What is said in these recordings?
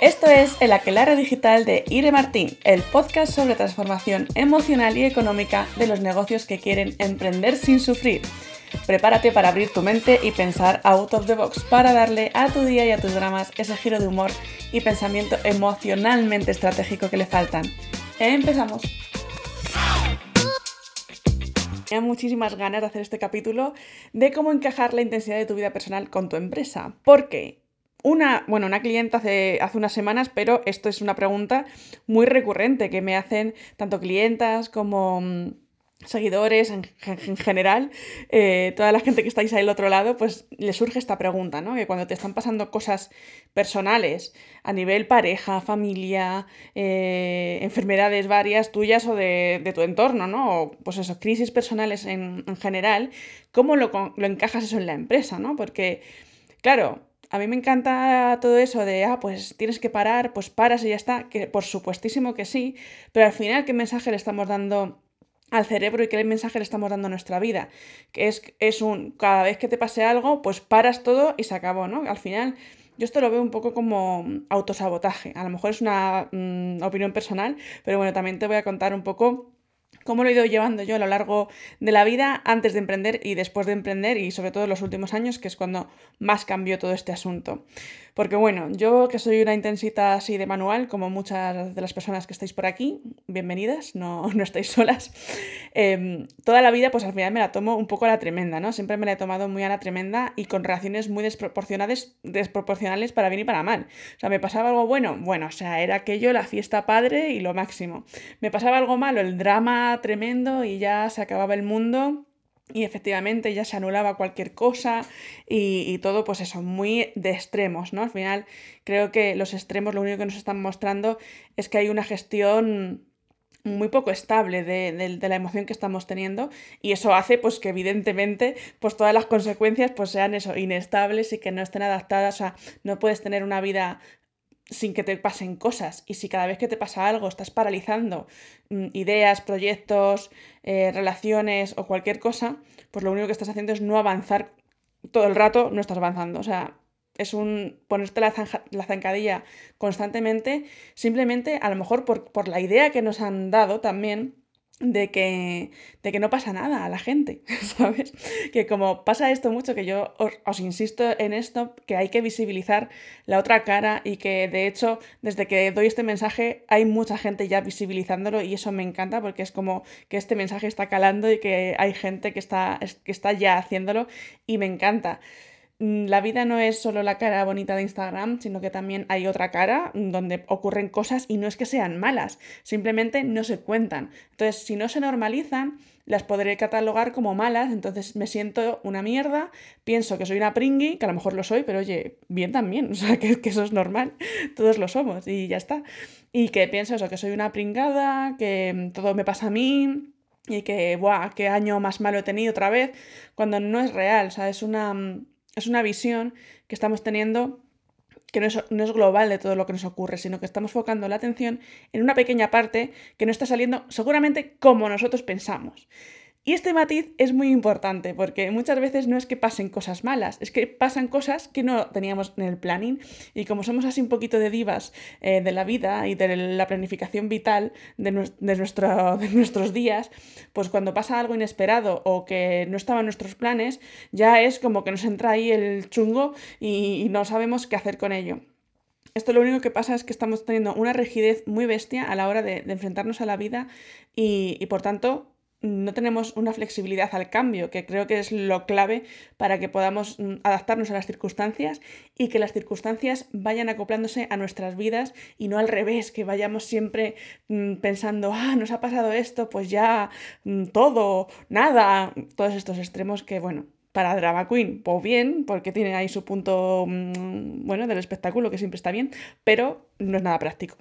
Esto es El Aquelarre Digital de Ire Martín, el podcast sobre transformación emocional y económica de los negocios que quieren emprender sin sufrir. Prepárate para abrir tu mente y pensar out of the box para darle a tu día y a tus dramas ese giro de humor y pensamiento emocionalmente estratégico que le faltan. Empezamos. Tenía muchísimas ganas de hacer este capítulo de cómo encajar la intensidad de tu vida personal con tu empresa. Porque una, bueno, una clienta hace, hace unas semanas, pero esto es una pregunta muy recurrente que me hacen tanto clientas como mm, seguidores en, general, eh, toda la gente que estáis ahí al otro lado, pues le surge esta pregunta, ¿no? Que cuando te están pasando cosas personales a nivel pareja, familia, eh, enfermedades varias tuyas o de, tu entorno, ¿no? O pues eso, crisis personales en, en general, ¿cómo lo, lo encajas eso en la empresa, ¿no? Porque, claro, a mí me encanta todo eso de, ah, pues tienes que parar, pues paras y ya está, que por supuestísimo que sí, pero al final, ¿qué mensaje le estamos dando al cerebro y qué mensaje le estamos dando a nuestra vida? Que es, es un, cada vez que te pase algo, pues paras todo y se acabó, ¿no? Al final, yo esto lo veo un poco como autosabotaje. A lo mejor es una mm, opinión personal, pero bueno, también te voy a contar un poco cómo lo he ido llevando yo a lo largo de la vida, antes de emprender y después de emprender, y sobre todo en los últimos años, que es cuando más cambió todo este asunto. Porque bueno, yo que soy una intensita así de manual, como muchas de las personas que estáis por aquí, bienvenidas, no, no estáis solas, em, toda la vida pues al final me la tomo un poco a la tremenda, ¿no? Siempre me la he tomado muy a la tremenda y con reacciones muy desproporcionales, desproporcionales para bien y para mal. O sea, me pasaba algo bueno, bueno, o sea, era aquello, la fiesta padre y lo máximo. Me pasaba algo malo, el drama tremendo y ya se acababa el mundo y efectivamente ya se anulaba cualquier cosa y, todo, pues eso, muy de extremos, ¿no? Al final creo que los extremos lo único que nos están mostrando es que hay una gestión muy poco estable de, la emoción que estamos teniendo y eso hace pues que evidentemente pues todas las consecuencias pues sean eso inestables y que no estén adaptadas, o sea, no puedes tener una vida sin que te pasen cosas. Y si cada vez que te pasa algo estás paralizando mm, ideas, proyectos, eh, relaciones o cualquier cosa, pues lo único que estás haciendo es no avanzar todo el rato, no estás avanzando. O sea, es un ponerte la, la zancadilla constantemente, simplemente a lo mejor por, por la idea que nos han dado también de que, de que no pasa nada a la gente, ¿sabes? Que como pasa esto mucho, que yo os, insisto en esto, que hay que visibilizar la otra cara y que de hecho desde que doy este mensaje hay mucha gente ya visibilizándolo y eso me encanta porque es como que este mensaje está calando y que hay gente que está, que está ya haciéndolo y me encanta. Mm, la vida no es solo la cara bonita de Instagram, sino que también hay otra cara mm, donde ocurren cosas y no es que sean malas, simplemente no se cuentan. Entonces, si no se normalizan, las podré catalogar como malas, entonces me siento una mierda, pienso que soy una pringui, que a lo mejor lo soy, pero oye, bien también, o sea, que, que eso es normal, todos lo somos y ya está. Y que pienso eso, que soy una pringada, que mm, todo me pasa a mí, y que, ¡buah! ¿Qué año más malo he tenido otra vez? Cuando no es real, o sea, es una, es una visión que estamos teniendo que no es, global de todo lo que nos ocurre, sino que estamos focando la atención en una pequeña parte que no está saliendo seguramente como nosotros pensamos. Y este matiz es muy importante porque muchas veces no es que pasen cosas malas, es que pasan cosas que no teníamos en el planning y como somos así un poquito de divas eh, de la vida y de la planificación vital de, nuestro, de nuestros días, pues cuando pasa algo inesperado o que no estaba en nuestros planes, ya es como que nos entra ahí el chungo y, no sabemos qué hacer con ello. Esto lo único que pasa es que estamos teniendo una rigidez muy bestia a la hora de, enfrentarnos a la vida y por tanto no tenemos una flexibilidad al cambio, que creo que es lo clave para que podamos mm, adaptarnos a las circunstancias y que las circunstancias vayan acoplándose a nuestras vidas y no al revés, que vayamos siempre mm, pensando, ah, nos ha pasado esto, pues ya mm, todo, nada, todos estos extremos que, bueno, para Drama Queen, pues bien, porque tiene ahí su punto, bueno, del espectáculo, que siempre está bien, pero no es nada práctico.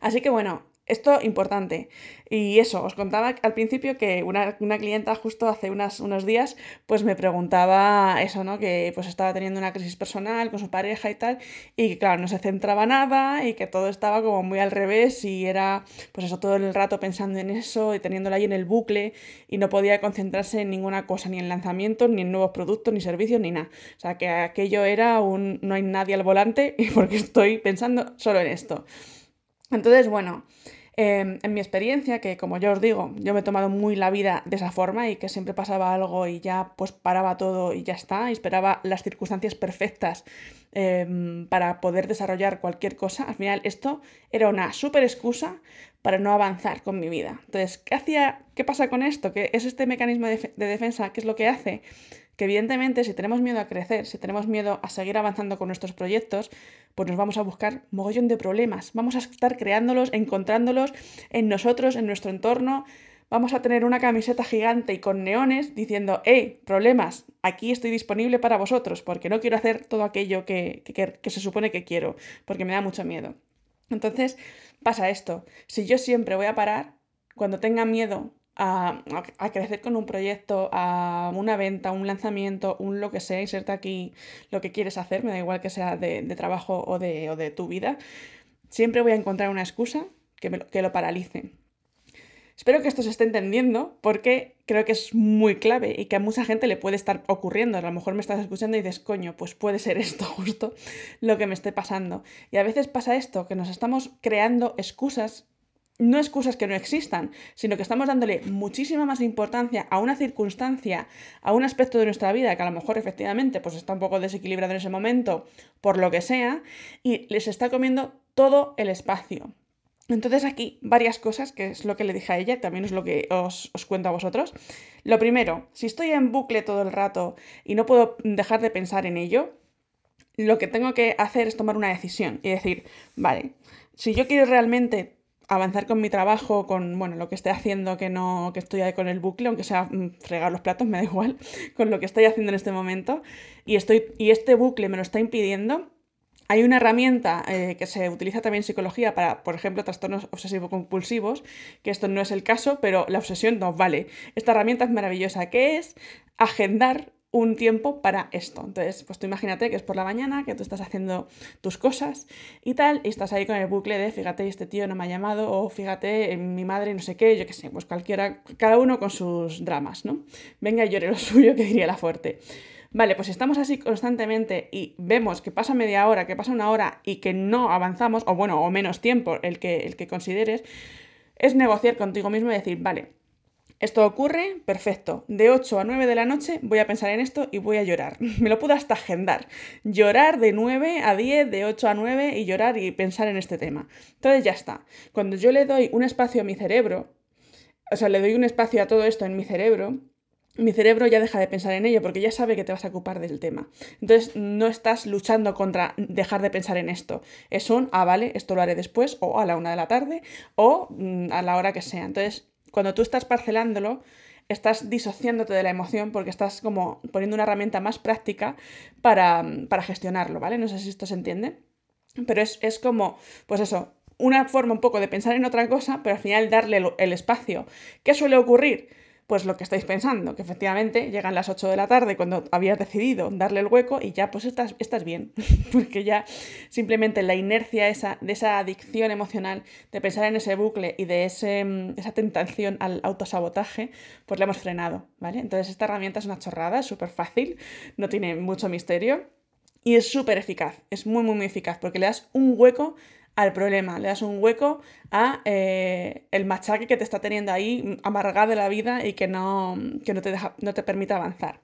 Así que bueno, Esto importante. Y eso, os contaba al principio que una, clienta justo hace unas, unos días pues me preguntaba eso, ¿no? Que pues estaba teniendo una crisis personal con su pareja y tal, y que claro, no se centraba nada y que todo estaba como muy al revés y era pues eso todo el rato pensando en eso y teniéndolo ahí en el bucle y no podía concentrarse en ninguna cosa, ni en lanzamientos, ni en nuevos productos, ni servicios, ni nada. O sea, que aquello era un no hay nadie al volante y porque estoy pensando solo en esto. Entonces, bueno, em, en mi experiencia, que como yo os digo, yo me he tomado muy la vida de esa forma y que siempre pasaba algo y ya pues paraba todo y ya está, y esperaba las circunstancias perfectas em, para poder desarrollar cualquier cosa, al final esto era una súper excusa para no avanzar con mi vida. Entonces, ¿qué hacía? ¿Qué pasa con esto? ¿Qué es este mecanismo de, de defensa? ¿Qué es lo que hace? Que evidentemente si tenemos miedo a crecer, si tenemos miedo a seguir avanzando con nuestros proyectos, pues nos vamos a buscar mogollón de problemas. Vamos a estar creándolos, encontrándolos en nosotros, en nuestro entorno. Vamos a tener una camiseta gigante y con neones diciendo, hey, problemas, aquí estoy disponible para vosotros, porque no quiero hacer todo aquello que, que se supone que quiero, porque me da mucho miedo. Entonces pasa esto, si yo siempre voy a parar, cuando tenga miedo a, crecer con un proyecto, a una venta, un lanzamiento, un lo que sea, inserta aquí lo que quieres hacer, me da igual que sea de, trabajo o de, o de, tu vida, siempre voy a encontrar una excusa que, me, que lo paralice. Espero que esto se esté entendiendo porque creo que es muy clave y que a mucha gente le puede estar ocurriendo. A lo mejor me estás escuchando y dices, coño, pues puede ser esto justo lo que me esté pasando. Y a veces pasa esto, que nos estamos creando excusas no excusas que no existan, sino que estamos dándole muchísima más importancia a una circunstancia, a un aspecto de nuestra vida que a lo mejor efectivamente pues está un poco desequilibrado en ese momento, por lo que sea, y les está comiendo todo el espacio. Entonces aquí varias cosas, que es lo que le dije a ella, también es lo que os, os cuento a vosotros. Lo primero, si estoy en bucle todo el rato y no puedo dejar de pensar en ello, lo que tengo que hacer es tomar una decisión y decir, vale, si yo quiero realmente avanzar con mi trabajo, con bueno, lo que esté haciendo, que no, que estoy ahí con el bucle, aunque sea mm, fregar los platos, me da igual, con lo que estoy haciendo en este momento, y, estoy, y este bucle me lo está impidiendo, hay una herramienta eh, que se utiliza también en psicología para, por ejemplo, trastornos obsesivo-compulsivos, que esto no es el caso, pero la obsesión no vale. Esta herramienta es maravillosa, que es agendar un tiempo para esto. Entonces, pues tú imagínate que es por la mañana, que tú estás haciendo tus cosas y tal, y estás ahí con el bucle de, fíjate, este tío no me ha llamado, o fíjate, mi madre no sé qué, yo qué sé, pues cualquiera, cada uno con sus dramas, ¿no? Venga llore lo suyo, que diría la fuerte. Vale, pues si estamos así constantemente y vemos que pasa media hora, que pasa una hora y que no avanzamos, o bueno, o menos tiempo, el que, el que consideres, es negociar contigo mismo y decir, vale, esto ocurre, perfecto. De 8 a 9 de la noche voy a pensar en esto y voy a llorar. Me lo puedo hasta agendar. Llorar de 9 a 10, de 8 a 9 y llorar y pensar en este tema. Entonces ya está. Cuando yo le doy un espacio a mi cerebro, o sea, le doy un espacio a todo esto en mi cerebro, mi cerebro ya deja de pensar en ello porque ya sabe que te vas a ocupar del tema. Entonces no estás luchando contra dejar de pensar en esto. Es un, ah, vale, esto lo haré después, o a la una de la tarde, o mm, a la hora que sea. Entonces cuando tú estás parcelándolo, estás disociándote de la emoción porque estás como poniendo una herramienta más práctica para, gestionarlo, ¿vale? No sé si esto se entiende, pero es, es, como, pues eso, una forma un poco de pensar en otra cosa, pero al final darle el espacio. ¿Qué suele ocurrir? Pues lo que estáis pensando, que efectivamente llegan las 8 de la tarde cuando habías decidido darle el hueco y ya pues estás, estás bien, porque ya simplemente la inercia esa, de esa adicción emocional, de pensar en ese bucle y de ese, mm, esa tentación al autosabotaje, pues la hemos frenado, ¿vale? Entonces esta herramienta es una chorrada, es súper fácil, no tiene mucho misterio y es súper eficaz, es muy, muy, muy eficaz, porque le das un hueco al problema, le das un hueco a eh, el machaque que te está teniendo ahí amargado la vida y que no, no, te deja, no te permite avanzar.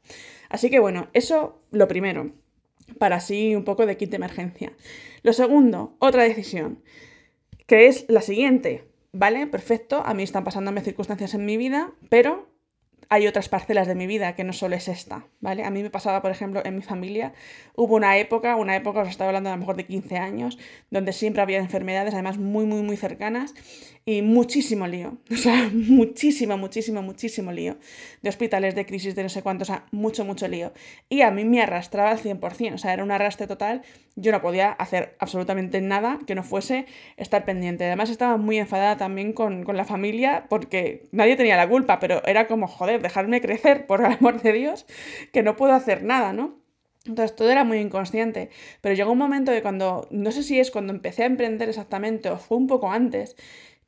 Así que bueno, eso lo primero, para así un poco de kit de emergencia. Lo segundo, otra decisión, que es la siguiente, ¿vale? Perfecto, a mí están pasándome circunstancias en mi vida, pero hay otras parcelas de mi vida que no solo es esta, ¿vale? A mí me pasaba, por ejemplo, en mi familia, hubo una época, una época, os estaba hablando a lo mejor de 15 años, donde siempre había enfermedades, además muy, muy, muy cercanas, y muchísimo lío, o sea, muchísimo, muchísimo, muchísimo lío, de hospitales, de crisis, de no sé cuánto, o sea, mucho, mucho lío. Y a mí me arrastraba al 100%, o sea, era un arrastre total, yo no podía hacer absolutamente nada que no fuese estar pendiente. Además estaba muy enfadada también con, con la familia, porque nadie tenía la culpa, pero era como, joder, dejarme crecer, por el amor de Dios, que no puedo hacer nada, ¿no? Entonces todo era muy inconsciente, pero llegó un momento de cuando, no sé si es cuando empecé a emprender exactamente o fue un poco antes,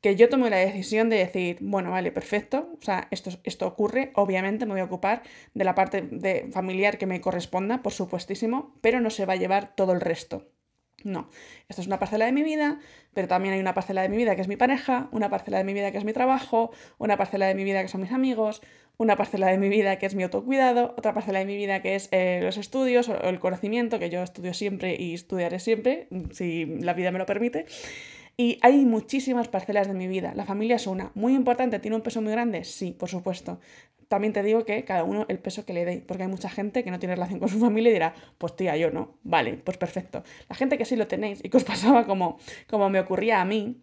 que yo tomé la decisión de decir, bueno, vale, perfecto, o sea, esto, esto ocurre, obviamente me voy a ocupar de la parte de familiar que me corresponda, por supuestísimo, pero no se va a llevar todo el resto. No, esto es una parcela de mi vida, pero también hay una parcela de mi vida que es mi pareja, una parcela de mi vida que es mi trabajo, una parcela de mi vida que son mis amigos, una parcela de mi vida que es mi autocuidado, otra parcela de mi vida que es eh, los estudios o el conocimiento, que yo estudio siempre y estudiaré siempre, si la vida me lo permite. Y hay muchísimas parcelas de mi vida. La familia es una. Muy importante, ¿tiene un peso muy grande? Sí, por supuesto también te digo que cada uno el peso que le dé, porque hay mucha gente que no tiene relación con su familia y dirá, pues tía, yo no, vale, pues perfecto. La gente que sí lo tenéis y que os pasaba como, como me ocurría a mí,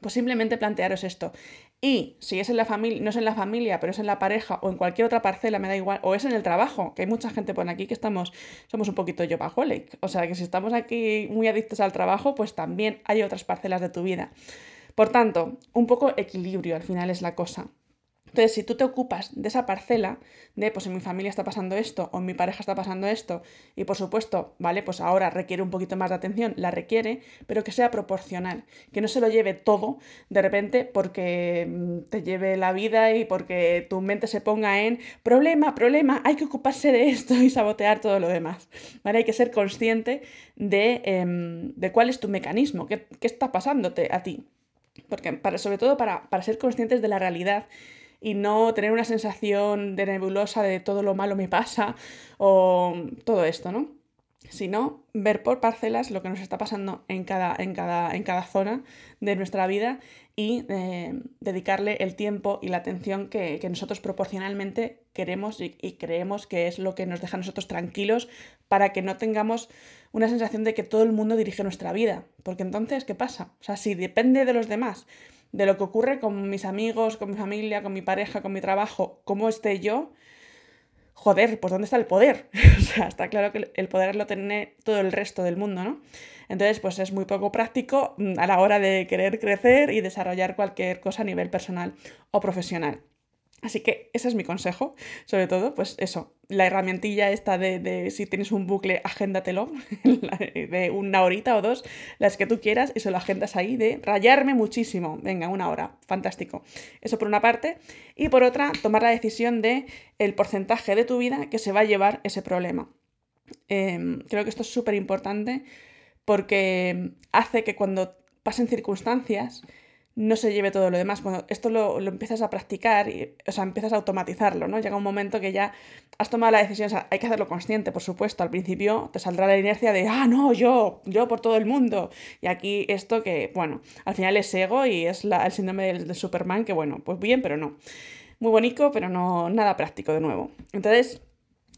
pues simplemente plantearos esto. Y si es en la familia, no es en la familia, pero es en la pareja o en cualquier otra parcela, me da igual, o es en el trabajo, que hay mucha gente por aquí que estamos, somos un poquito yo O sea, que si estamos aquí muy adictos al trabajo, pues también hay otras parcelas de tu vida. Por tanto, un poco equilibrio al final es la cosa. Entonces, si tú te ocupas de esa parcela, de pues en mi familia está pasando esto o en mi pareja está pasando esto, y por supuesto, vale, pues ahora requiere un poquito más de atención, la requiere, pero que sea proporcional, que no se lo lleve todo de repente porque mm, te lleve la vida y porque tu mente se ponga en problema, problema, hay que ocuparse de esto y sabotear todo lo demás. ¿Vale? Hay que ser consciente de, em, cuál es tu mecanismo, qué, está pasándote a ti. Porque sobre todo para, para ser conscientes de la realidad y no tener una sensación de nebulosa de todo lo malo me pasa o todo esto, ¿no? Sino ver por parcelas lo que nos está pasando en cada, en cada, en cada zona de nuestra vida y eh, dedicarle el tiempo y la atención que, nosotros proporcionalmente queremos y, y, creemos que es lo que nos deja a nosotros tranquilos para que no tengamos una sensación de que todo el mundo dirige nuestra vida. Porque entonces, ¿qué pasa? O sea, si depende de los demás de lo que ocurre con mis amigos, con mi familia, con mi pareja, con mi trabajo, cómo esté yo, joder, pues ¿dónde está el poder? o sea, está claro que el poder lo tiene todo el resto del mundo, ¿no? Entonces, pues es muy poco práctico mm, a la hora de querer crecer y desarrollar cualquier cosa a nivel personal o profesional. Así que ese es mi consejo, sobre todo, pues eso, la herramientilla esta de, si tienes un bucle, agéndatelo, de una horita o dos, las que tú quieras, y se lo agendas ahí de rayarme muchísimo, venga, una hora, fantástico. Eso por una parte, y por otra, tomar la decisión de el porcentaje de tu vida que se va a llevar ese problema. Em, creo que esto es súper importante porque hace que cuando pasen circunstancias, no se lleve todo lo demás. Cuando esto lo, empiezas a practicar, y, o sea, empiezas a automatizarlo, ¿no? Llega un momento que ya has tomado la decisión, o sea, hay que hacerlo consciente, por supuesto. Al principio te saldrá la inercia de, ah, no, yo, yo por todo el mundo. Y aquí esto que, bueno, al final es ego y es el síndrome del, Superman, que bueno, pues bien, pero no. Muy bonito, pero no nada práctico de nuevo. Entonces,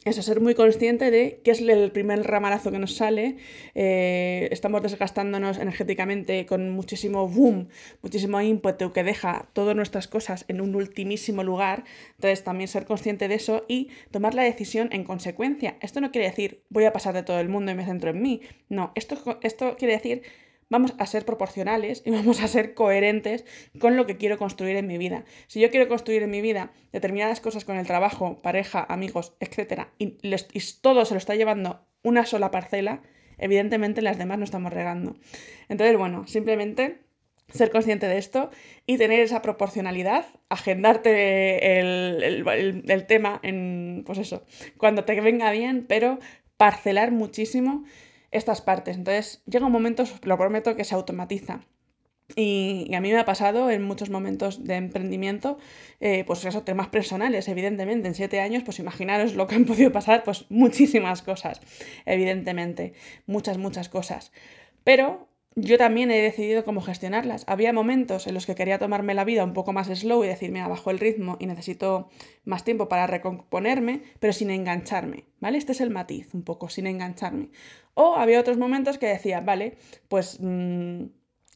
eso, ser muy consciente de qué es el primer ramalazo que nos sale. Eh, estamos desgastándonos energéticamente con muchísimo boom, muchísimo ímpetu que deja todas nuestras cosas en un ultimísimo lugar. Entonces, también ser consciente de eso y tomar la decisión en consecuencia. Esto no quiere decir voy a pasar de todo el mundo y me centro en mí. No, esto, esto quiere decir vamos a ser proporcionales y vamos a ser coherentes con lo que quiero construir en mi vida. Si yo quiero construir en mi vida determinadas cosas con el trabajo, pareja, amigos, etc., y, todo se lo está llevando una sola parcela, evidentemente las demás no estamos regando. Entonces, bueno, simplemente ser consciente de esto y tener esa proporcionalidad, agendarte el, el tema en, pues eso, cuando te venga bien, pero parcelar muchísimo estas partes. Entonces llega un momento, lo prometo, que se automatiza. Y, a mí me ha pasado en muchos momentos de emprendimiento, eh, pues esos temas personales, evidentemente. En siete años, pues imaginaros lo que han podido pasar, pues muchísimas cosas, evidentemente. Muchas, muchas cosas. Pero yo también he decidido cómo gestionarlas. Había momentos en los que quería tomarme la vida un poco más slow y decirme, abajo el ritmo y necesito más tiempo para recomponerme, pero sin engancharme, ¿vale? Este es el matiz, un poco, sin engancharme. O había otros momentos que decía, vale, pues... Mm,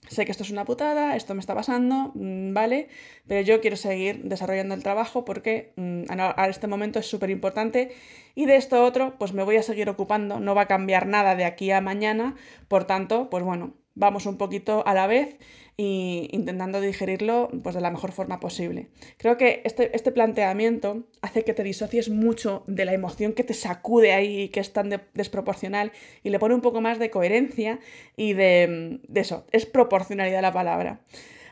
sé que esto es una putada, esto me está pasando, mm, ¿vale? Pero yo quiero seguir desarrollando el trabajo porque mm, a este momento es súper importante y de esto otro, pues me voy a seguir ocupando, no va a cambiar nada de aquí a mañana, por tanto, pues bueno, vamos un poquito a la vez e intentando digerirlo pues, de la mejor forma posible. Creo que este, este, planteamiento hace que te disocies mucho de la emoción que te sacude ahí y que es tan desproporcional y le pone un poco más de coherencia y de, de eso, es proporcionalidad la palabra.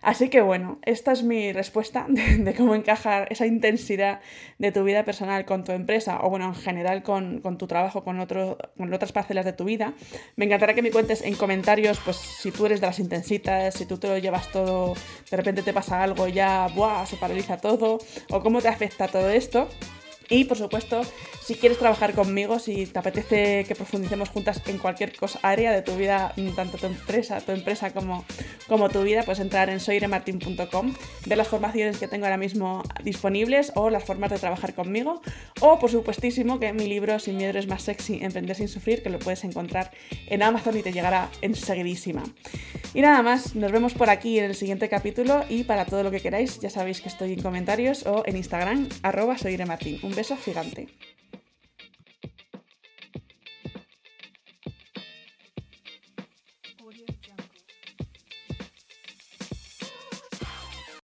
Así que bueno, esta es mi respuesta de, cómo encajar esa intensidad de tu vida personal con tu empresa o bueno, en general con, tu trabajo, con, con otras parcelas de tu vida. Me encantará que me cuentes en comentarios pues si tú eres de las intensitas, si tú te lo llevas todo, de repente te pasa algo y ya, ¡buah!, se paraliza todo o cómo te afecta todo esto. Y por supuesto, si quieres trabajar conmigo, si te apetece que profundicemos juntas en cualquier cosa, área de tu vida, tanto tu empresa, tu empresa como, como tu vida, puedes entrar en soiremartin.com, ver las formaciones que tengo ahora mismo disponibles o las formas de trabajar conmigo. O por supuestísimo que mi libro Sin miedo es más sexy, Emprender sin sufrir, que lo puedes encontrar en Amazon y te llegará enseguidísima. Y nada más, nos vemos por aquí en el siguiente capítulo y para todo lo que queráis, ya sabéis que estoy en comentarios o en Instagram, arroba soiremartin beso gigante.